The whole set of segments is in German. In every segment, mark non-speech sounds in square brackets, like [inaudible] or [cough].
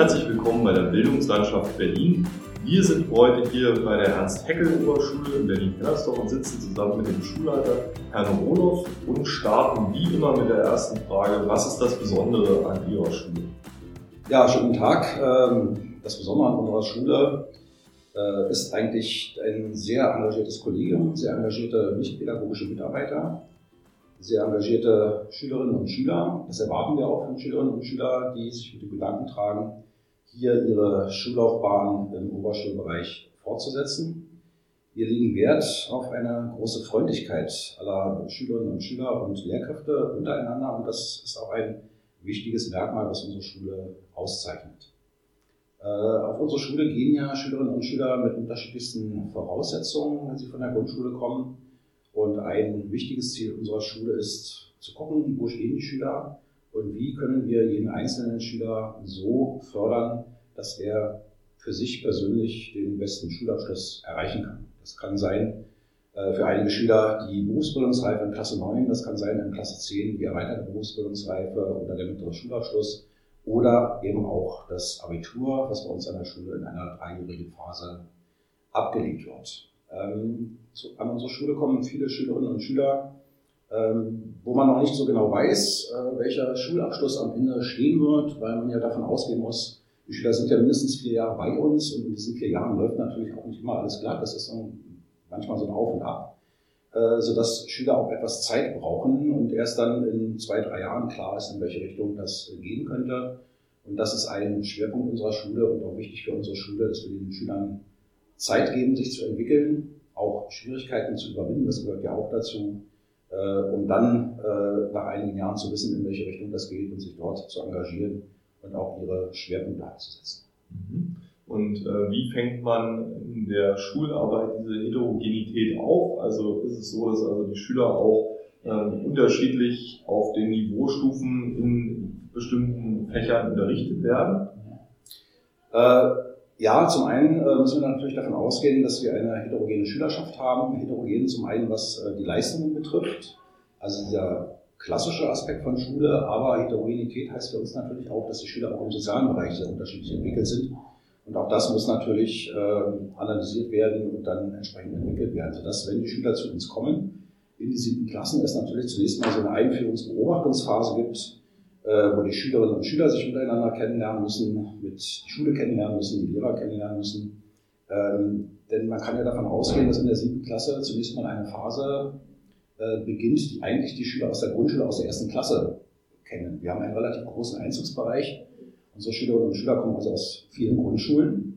herzlich willkommen bei der Bildungslandschaft Berlin. Wir sind heute hier bei der Ernst-Heckel-Oberschule in Berlin-Hellersdorf und sitzen zusammen mit dem Schulleiter Herrn Roloff und starten wie immer mit der ersten Frage, was ist das Besondere an Ihrer Schule? Ja, schönen Tag. Ähm, das Besondere an unserer Schule äh, ist eigentlich ein sehr engagiertes Kollegium, sehr engagierte nicht-pädagogische Mitarbeiter, sehr engagierte Schülerinnen und Schüler. Das erwarten wir auch von Schülerinnen und Schülern, die sich mit dem Gedanken tragen, hier ihre Schullaufbahn im Oberschulbereich fortzusetzen. Wir legen Wert auf eine große Freundlichkeit aller Schülerinnen und Schüler und Lehrkräfte untereinander und das ist auch ein wichtiges Merkmal, was unsere Schule auszeichnet. Äh, auf unsere Schule gehen ja Schülerinnen und Schüler mit unterschiedlichsten Voraussetzungen, wenn sie von der Grundschule kommen. Und ein wichtiges Ziel unserer Schule ist zu gucken, wo stehen die Schüler und wie können wir jeden einzelnen Schüler so fördern, dass er für sich persönlich den besten Schulabschluss erreichen kann. Das kann sein äh, für einige Schüler die Berufsbildungsreife in Klasse 9, das kann sein in Klasse 10 die erweiterte Berufsbildungsreife oder der mittlere Schulabschluss oder eben auch das Abitur, was bei uns an der Schule in einer dreijährigen Phase abgelegt wird. Ähm, zu, an unsere Schule kommen viele Schülerinnen und Schüler, wo man noch nicht so genau weiß, äh, welcher Schulabschluss am Ende stehen wird, weil man ja davon ausgehen muss, die Schüler sind ja mindestens vier Jahre bei uns und in diesen vier Jahren läuft natürlich auch nicht immer alles glatt. Das ist so manchmal so ein Auf und Ab, äh, sodass Schüler auch etwas Zeit brauchen und erst dann in zwei, drei Jahren klar ist, in welche Richtung das gehen könnte. Und das ist ein Schwerpunkt unserer Schule und auch wichtig für unsere Schule, dass wir den Schülern Zeit geben, sich zu entwickeln, auch Schwierigkeiten zu überwinden, das gehört ja auch dazu, äh, um dann äh, nach einigen Jahren zu wissen, in welche Richtung das geht und sich dort zu engagieren und auch ihre Schwerpunkte einzusetzen. Mhm. Und äh, wie fängt man in der Schularbeit diese Heterogenität auf? Also ist es so, dass also die Schüler auch äh, unterschiedlich auf den Niveaustufen in bestimmten Fächern unterrichtet werden? Äh, ja, zum einen äh, müssen wir natürlich davon ausgehen, dass wir eine heterogene Schülerschaft haben. Heterogen zum einen, was äh, die Leistungen betrifft, also dieser klassische Aspekt von Schule, aber Heterogenität heißt für uns natürlich auch, dass die Schüler auch im sozialen Bereich sehr unterschiedlich entwickelt sind. Und auch das muss natürlich äh, analysiert werden und dann entsprechend entwickelt werden, sodass, wenn die Schüler zu uns kommen, in die siebten Klassen es natürlich zunächst mal so eine Einführungsbeobachtungsphase gibt, wo die Schülerinnen und Schüler sich untereinander kennenlernen müssen, mit die Schule kennenlernen müssen, die Lehrer kennenlernen müssen. Ähm, denn man kann ja davon ausgehen, dass in der siebten Klasse zunächst mal eine Phase äh, beginnt, die eigentlich die Schüler aus der Grundschule, aus der ersten Klasse kennen. Wir haben einen relativ großen Einzugsbereich. Unsere Schülerinnen und Schüler kommen also aus vielen Grundschulen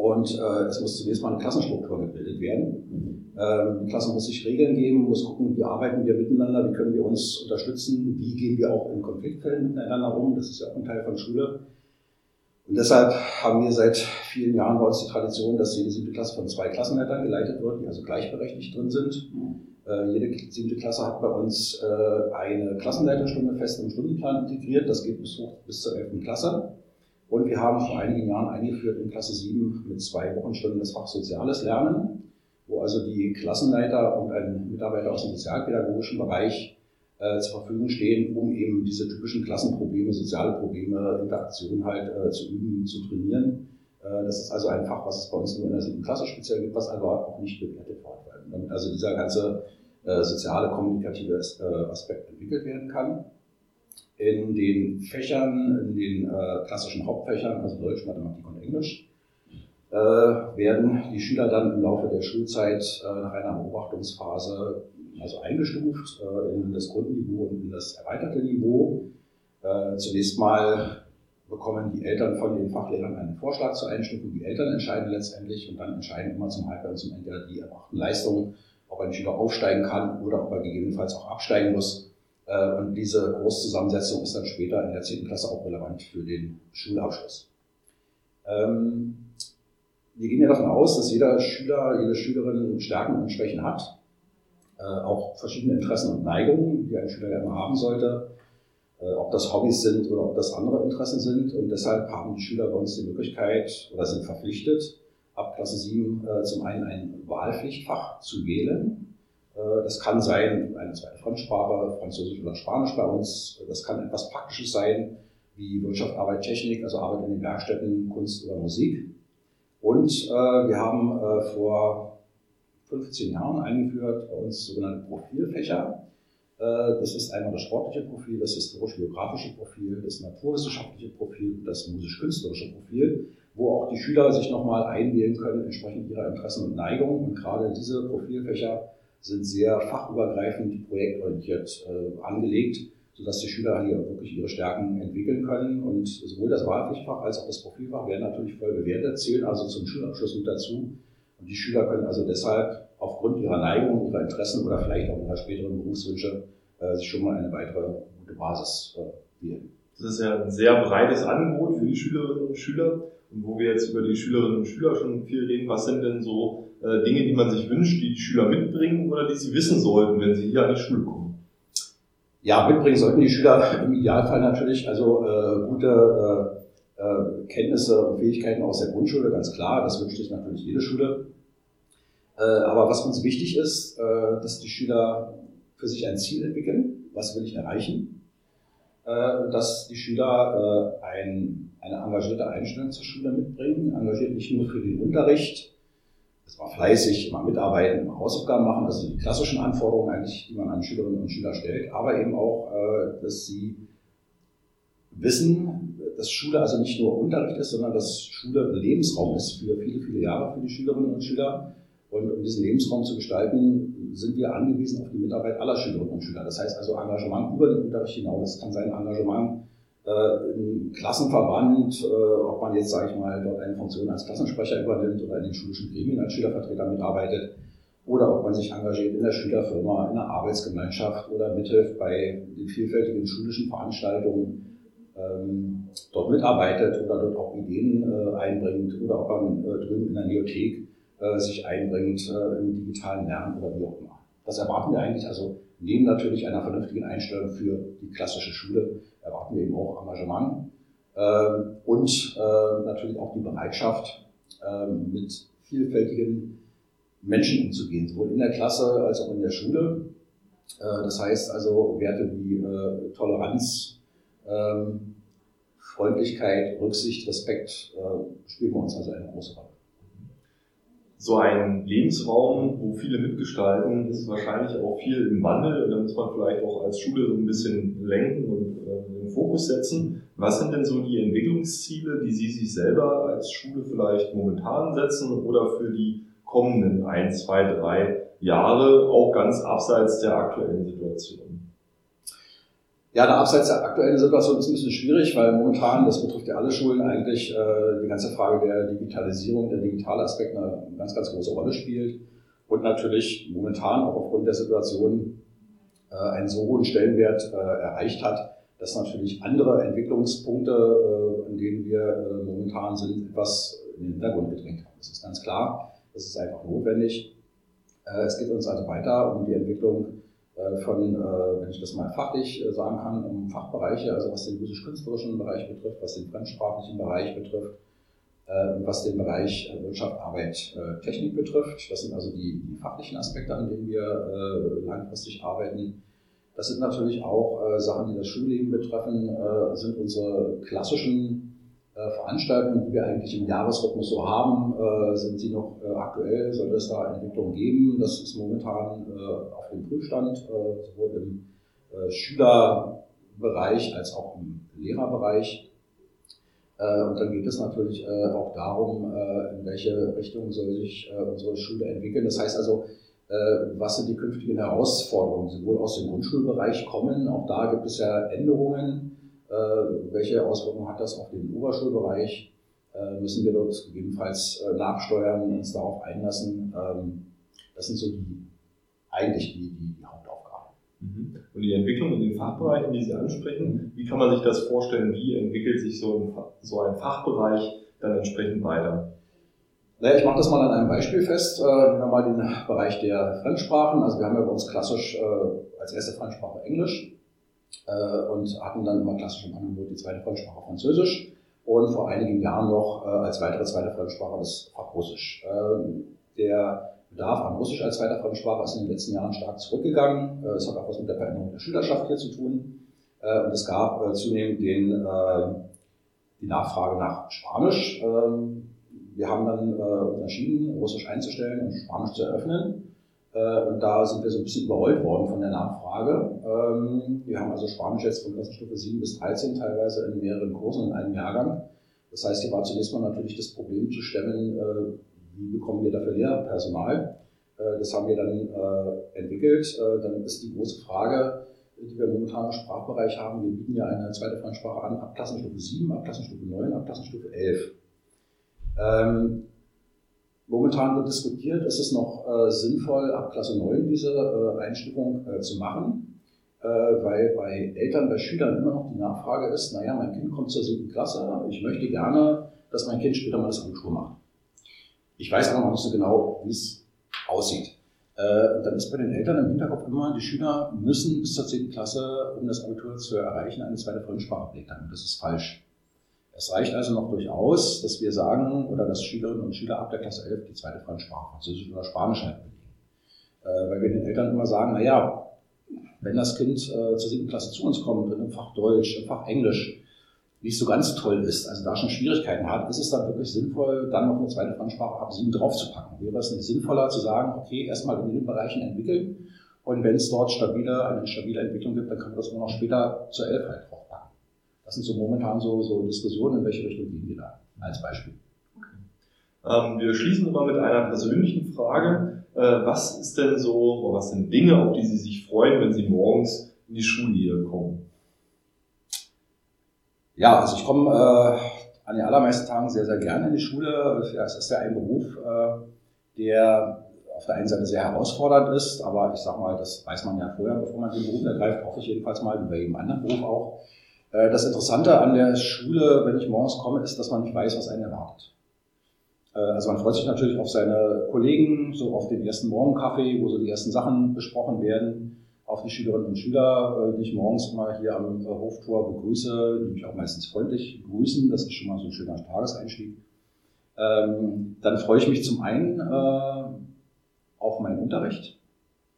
und äh, es muss zunächst mal eine Klassenstruktur gebildet werden. Ähm, die Klasse muss sich Regeln geben, muss gucken, wie arbeiten wir miteinander, wie können wir uns unterstützen, wie gehen wir auch in Konfliktfällen miteinander um. Das ist ja auch ein Teil von Schule. Und deshalb haben wir seit vielen Jahren bei uns die Tradition, dass jede siebte Klasse von zwei Klassenleitern geleitet wird, die also gleichberechtigt drin sind. Äh, jede siebte Klasse hat bei uns äh, eine Klassenleiterstunde fest im Stundenplan integriert. Das geht bis bis zur 11. Klasse. Und wir haben vor einigen Jahren eingeführt in Klasse 7 mit zwei Wochenstunden das Fach Soziales Lernen wo also die Klassenleiter und ein Mitarbeiter aus dem sozialpädagogischen Bereich äh, zur Verfügung stehen, um eben diese typischen Klassenprobleme, soziale Probleme, Interaktion halt äh, zu üben, zu trainieren. Äh, das ist also ein Fach, was es bei uns nur in der siebten Klasse speziell gibt, was aber auch nicht bewertet wird, damit also dieser ganze äh, soziale, kommunikative äh, Aspekt entwickelt werden kann. In den Fächern, in den äh, klassischen Hauptfächern, also Deutsch, Mathematik und Englisch, äh, werden die Schüler dann im Laufe der Schulzeit äh, nach einer Beobachtungsphase also eingestuft äh, in das Grundniveau und in das erweiterte Niveau. Zunächst mal bekommen die Eltern von den Fachlehrern einen Vorschlag zur Einstufung. Die Eltern entscheiden letztendlich und dann entscheiden immer zum Halbjahr und zum Ende die erbrachten Leistungen, ob ein Schüler aufsteigen kann oder ob er gegebenenfalls auch absteigen muss. Und diese Großzusammensetzung ist dann später in der 10. Klasse auch relevant für den Schulabschluss. Ähm, wir gehen ja davon aus, dass jeder Schüler, jede Schülerin Stärken und Schwächen hat, äh, auch verschiedene Interessen und Neigungen, die ein Schüler ja immer haben sollte, äh, ob das Hobbys sind oder ob das andere Interessen sind. Und deshalb haben die Schüler bei uns die Möglichkeit oder sind verpflichtet, ab Klasse 7 äh, zum einen ein Wahlpflichtfach zu wählen. Äh, das kann sein eine zweite Fremdsprache, Französisch oder Spanisch bei uns. Das kann etwas Praktisches sein, wie Wirtschaft, Arbeit, Technik, also Arbeit in den Werkstätten, Kunst oder Musik. Und äh, wir haben äh, vor 15 Jahren eingeführt bei uns sogenannte Profilfächer. Das ist einmal das sportliche Profil, das historisch-biografische Profil, das naturwissenschaftliche Profil und das musisch-künstlerische Profil, wo auch die Schüler sich nochmal einwählen können, entsprechend ihrer Interessen und Neigungen. Und gerade diese Profilfächer sind sehr fachübergreifend projektorientiert äh, angelegt, sodass die Schüler hier wirklich ihre Stärken entwickeln können. Und sowohl das Wahlpflichtfach als auch das Profilfach werden natürlich voll bewertet, zählen also zum Schulabschluss mit dazu. Und die Schüler können also deshalb aufgrund ihrer Neigung, ihrer Interessen oder vielleicht auch ihrer späteren Berufswünsche äh, sich schon mal eine weitere gute Basis äh, wählen. Das ist ja ein sehr breites Angebot für die Schülerinnen und Schüler. Wo wir jetzt über die Schülerinnen und Schüler schon viel reden, was sind denn so äh, Dinge, die man sich wünscht, die die Schüler mitbringen oder die sie wissen sollten, wenn sie hier an die Schule kommen? Ja, mitbringen sollten die Schüler im Idealfall natürlich also äh, gute äh, äh, Kenntnisse und Fähigkeiten aus der Grundschule, ganz klar. Das wünscht sich natürlich jede Schule. Äh, aber was uns wichtig ist, äh, dass die Schüler für sich ein Ziel entwickeln. Was will ich erreichen? Äh, dass die Schüler äh, ein, eine engagierte Einstellung zur Schule mitbringen, engagiert nicht nur für den Unterricht, das war fleißig, immer mitarbeiten, immer Hausaufgaben machen, also die klassischen Anforderungen eigentlich, die man an Schülerinnen und Schüler stellt, aber eben auch, äh, dass sie wissen, dass Schule also nicht nur Unterricht ist, sondern dass Schule Lebensraum ist für viele, viele Jahre für die Schülerinnen und Schüler. Und um diesen Lebensraum zu gestalten, sind wir angewiesen auf die Mitarbeit aller Schülerinnen und Schüler. Das heißt also Engagement über den Unterricht hinaus. Das kann sein Engagement äh, im Klassenverband, äh, ob man jetzt, sage ich mal, dort eine Funktion als Klassensprecher übernimmt oder in den schulischen Gremien als Schülervertreter mitarbeitet, oder ob man sich engagiert in der Schülerfirma, in der Arbeitsgemeinschaft oder mithilft bei den vielfältigen schulischen Veranstaltungen, ähm, dort mitarbeitet oder dort auch Ideen äh, einbringt oder ob man äh, drüben in der Neothek äh, sich einbringt äh, im digitalen Lernen oder wie auch immer. Das erwarten wir eigentlich, also neben natürlich einer vernünftigen Einstellung für die klassische Schule, erwarten wir eben auch Engagement äh, und äh, natürlich auch die Bereitschaft, äh, mit vielfältigen Menschen umzugehen, sowohl in der Klasse als auch in der Schule. Äh, das heißt also Werte wie Toleranz, ähm, Freundlichkeit, Rücksicht, Respekt spielen bei uns also eine große Rolle so ein Lebensraum, wo viele mitgestalten, ist wahrscheinlich auch viel im Wandel. Und da muss man vielleicht auch als Schule so ein bisschen lenken und äh, den Fokus setzen. Was sind denn so die Entwicklungsziele, die Sie sich selber als Schule vielleicht momentan setzen oder für die kommenden ein, zwei, drei Jahre, auch ganz abseits der aktuellen Situation? Ja, da abseits der aktuellen Situation ist ein bisschen schwierig, weil momentan, das betrifft ja alle Schulen eigentlich, äh, die ganze Frage der Digitalisierung, der digitale Aspekt eine ganz, ganz große Rolle spielt. Und natürlich momentan auch aufgrund der Situation äh, einen so hohen Stellenwert äh, erreicht hat, dass natürlich andere Entwicklungspunkte, äh, an denen wir äh, momentan sind, etwas in den Hintergrund gedrängt haben. Das ist ganz klar, das ist einfach notwendig. Äh, es geht uns also weiter um die Entwicklung von, äh, wenn ich das mal fachlich äh, sagen kann, um Fachbereiche, also was den musisch-künstlerischen Bereich betrifft, was den fremdsprachlichen Bereich betrifft, was den Bereich Wirtschaft, Arbeit, Technik betrifft. Das sind also die, die fachlichen Aspekte, an denen wir langfristig arbeiten. Das sind natürlich auch Sachen, die das Schulleben betreffen, sind unsere klassischen äh, Veranstaltungen, die wir eigentlich im Jahresrhythmus so haben, äh, sind sie noch äh, aktuell? Soll es da Entwicklungen geben? Das ist momentan auf dem Prüfstand, sowohl im Schülerbereich als auch im Lehrerbereich. Und dann geht es natürlich auch darum, in welche Richtung soll sich unsere Schule entwickeln. Das heißt also, was sind die künftigen Herausforderungen, sowohl aus dem Grundschulbereich kommen, auch da gibt es ja Änderungen, äh, welche Auswirkungen hat das auf den Oberschulbereich? Äh, müssen wir dort gegebenenfalls äh, nachsteuern, uns darauf einlassen? Ähm, das sind so die, eigentlich die, die, die Hauptaufgaben. Mhm. Und die Entwicklung in den Fachbereichen, die Sie ansprechen, wie kann man sich das vorstellen? Wie entwickelt sich so ein, so ein Fachbereich dann entsprechend weiter? Naja, ich mache das mal an einem Beispiel fest. Nehmen wir mal den Bereich der Fremdsprachen. Also wir haben ja bei uns klassisch als erste Fremdsprache Englisch äh, und hatten dann immer klassisch im Angebot die zweite Fremdsprache Französisch und vor einigen Jahren noch äh, als weitere zweite Fremdsprache das Fach Russisch. Ähm, der Bedarf an Russisch als zweiter Fremdsprache ist in den letzten Jahren stark zurückgegangen. Äh, es hat auch was mit der Veränderung der Schülerschaft hier zu tun. Äh, und es gab äh, zunehmend den, äh, die Nachfrage nach Spanisch. Ähm, wir haben dann äh, entschieden, Russisch einzustellen und Spanisch zu eröffnen. Äh, und da sind wir so ein bisschen überrollt worden von der Nachfrage. Ähm, wir haben also Spanisch jetzt von Klassenstufe 7 bis 13 teilweise in mehreren Kursen in einem Jahrgang. Das heißt, hier war zunächst mal natürlich das Problem zu stemmen, äh, wie bekommen wir dafür Lehrpersonal. Äh, das haben wir dann entwickelt. Dann ist die große Frage, die wir momentan im Sprachbereich haben. Wir bieten ja eine zweite Fremdsprache an ab Klassenstufe 7, ab Klassenstufe 9, ab Klassenstufe 11. Momentan wird diskutiert, ist es noch äh, sinnvoll, ab Klasse 9 diese äh, Einstufung äh, zu machen, äh, weil bei Eltern, bei Schülern immer noch die Nachfrage ist, naja, mein Kind kommt zur siebten Klasse, ich möchte gerne, dass mein Kind später mal das Abitur macht. Ich weiß aber noch nicht so genau, wie es aussieht. Äh, und dann ist bei den Eltern im Hinterkopf immer, die Schüler müssen bis zur 10. Klasse, um das Abitur zu erreichen, eine zweite Fremdsprache belegt haben. Das ist falsch. Es reicht also noch durchaus, dass wir sagen, oder dass Schülerinnen und Schüler ab der Klasse 11 die zweite Fremdsprache, Französisch oder Spanisch halt belegen. Äh, weil wir den Eltern immer sagen, na ja, wenn das Kind äh, zur 7. Klasse zu uns kommt, einem Fach Deutsch, im Fach Englisch, nicht so ganz toll ist, also da schon Schwierigkeiten hat, ist es dann wirklich sinnvoll, dann noch eine zweite Fremdsprache ab sieben draufzupacken? Wäre es nicht sinnvoller zu sagen, okay, erstmal in den Bereichen entwickeln und wenn es dort stabile, eine stabile Entwicklung gibt, dann können wir das immer noch später zur elf halt draufpacken. Das sind so momentan so, so Diskussionen, in welche Richtung gehen wir da, als Beispiel. Okay. Ähm, wir schließen immer mit einer persönlichen Frage. Äh, was ist denn so, was sind Dinge, auf die Sie sich freuen, wenn Sie morgens in die Schule hier kommen? Ja, also ich komme äh, an den allermeisten Tagen sehr, sehr gerne in die Schule. Es ist ja ein Beruf, äh, der auf der einen Seite sehr herausfordernd ist, aber ich sag mal, das weiß man ja vorher, bevor man den Beruf ergreift, hoffe ich jedenfalls mal, wie bei jedem anderen Beruf auch. Äh, das Interessante an der Schule, wenn ich morgens komme, ist, dass man nicht weiß, was einen erwartet. Äh, also man freut sich natürlich auf seine Kollegen, so auf den ersten Morgenkaffee, wo so die ersten Sachen besprochen werden auf die Schülerinnen und Schüler, äh, die ich morgens mal hier am Hoftor begrüße, die mich auch meistens freundlich begrüßen. Das ist schon mal so ein schöner Tageseinstieg. Ähm, dann freue ich mich zum einen auf meinen Unterricht,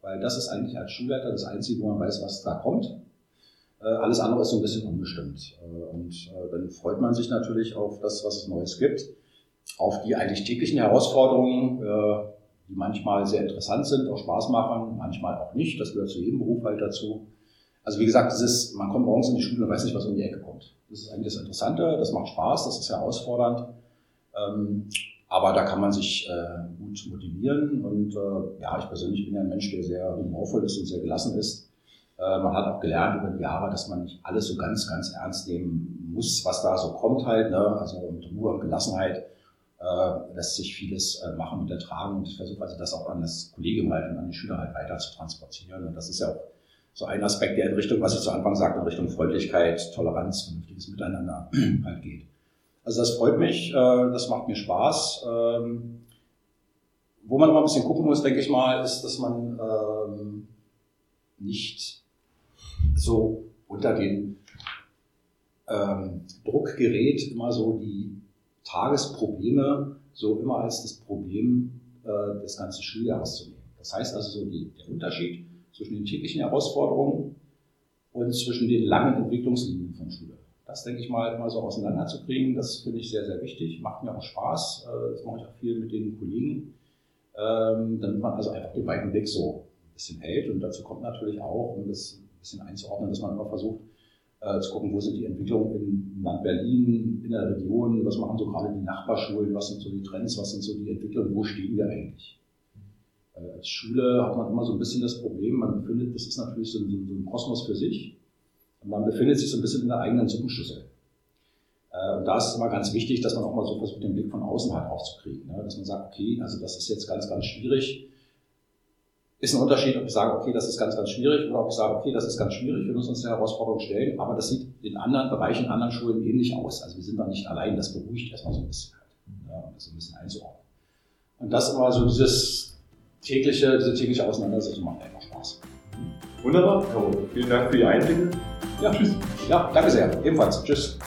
weil das ist eigentlich als Schulleiter das Einzige, wo man weiß, was da kommt. Alles andere ist so ein bisschen unbestimmt. Und dann freut man sich natürlich auf das, was es Neues gibt, auf die eigentlich täglichen Herausforderungen, die manchmal sehr interessant sind, auch Spaß machen, manchmal auch nicht. Das gehört zu jedem Beruf halt dazu. Also wie gesagt, ist, man kommt morgens in die Schule und weiß nicht, was um die Ecke kommt. Das ist eigentlich das Interessante, das macht Spaß, das ist herausfordernd. Ähm, aber da kann man sich äh, gut motivieren und äh, ja, ich persönlich bin ja ein Mensch, der sehr humorvoll ist und sehr gelassen ist. Äh, man hat auch gelernt über die Jahre, dass man nicht alles so ganz, ganz ernst nehmen muss, was da so kommt halt. Ne? Also mit Ruhe und Gelassenheit äh, lässt sich vieles äh, machen und ertragen. Und ich versuche also das auch an das Kollegium halt und an die Schüler halt weiter zu transportieren. Und das ist ja auch so ein Aspekt, der in Richtung, was ich zu Anfang sagte, in Richtung Freundlichkeit, Toleranz, vernünftiges Miteinander [clears throat] halt geht. Also das freut mich, äh, das macht mir Spaß. Ähm, wo man immer ein bisschen gucken muss, denke ich mal, ist, dass man ähm, nicht so unter den ähm, Druck gerät, immer so die Tagesprobleme so immer als das Problem äh, des ganzen Schuljahres zu nehmen. Das heißt also so die, der Unterschied zwischen den täglichen Herausforderungen und zwischen den langen Entwicklungslinien von Schule. Das denke ich mal immer so auseinanderzukriegen, das finde ich sehr, sehr wichtig, macht mir auch Spaß, äh, das mache ich auch viel mit den Kollegen, ähm, damit man also einfach den weiten Blick so ein bisschen hält und dazu kommt natürlich auch, um das bisschen einzuordnen, dass man immer versucht, äh, zu gucken, wo sind die Entwicklungen im Land Berlin, in der Region, was machen so gerade die Nachbarschulen, was sind so die Trends, was sind so die Entwicklungen, wo stehen wir eigentlich? Äh, als Schule hat man immer so ein bisschen das Problem, man befindet, das ist natürlich so ein, so ein Kosmos für sich, man befindet sich so ein bisschen in der eigenen Suppenschüssel. Äh, und da ist es immer ganz wichtig, dass man auch mal so versucht, den Blick von außen halt aufzukriegen. Ne? Dass man sagt, okay, also das ist jetzt ganz, ganz schwierig ist ein Unterschied, ob ich sage, okay, das ist ganz, ganz schwierig oder ob ich sage, okay, das ist ganz schwierig, wir müssen uns eine Herausforderung stellen, aber das sieht in anderen Bereichen, in anderen Schulen ähnlich aus. Also wir sind da nicht allein, das beruhigt erstmal so ein bisschen halt, ja, das ein bisschen einzuordnen. Und das immer so dieses tägliche, diese tägliche Auseinandersetzung macht einfach Spaß. Wunderbar, Vielen Dank für die Einblicke. Ja, tschüss. Ja, danke sehr. Ebenfalls. Tschüss.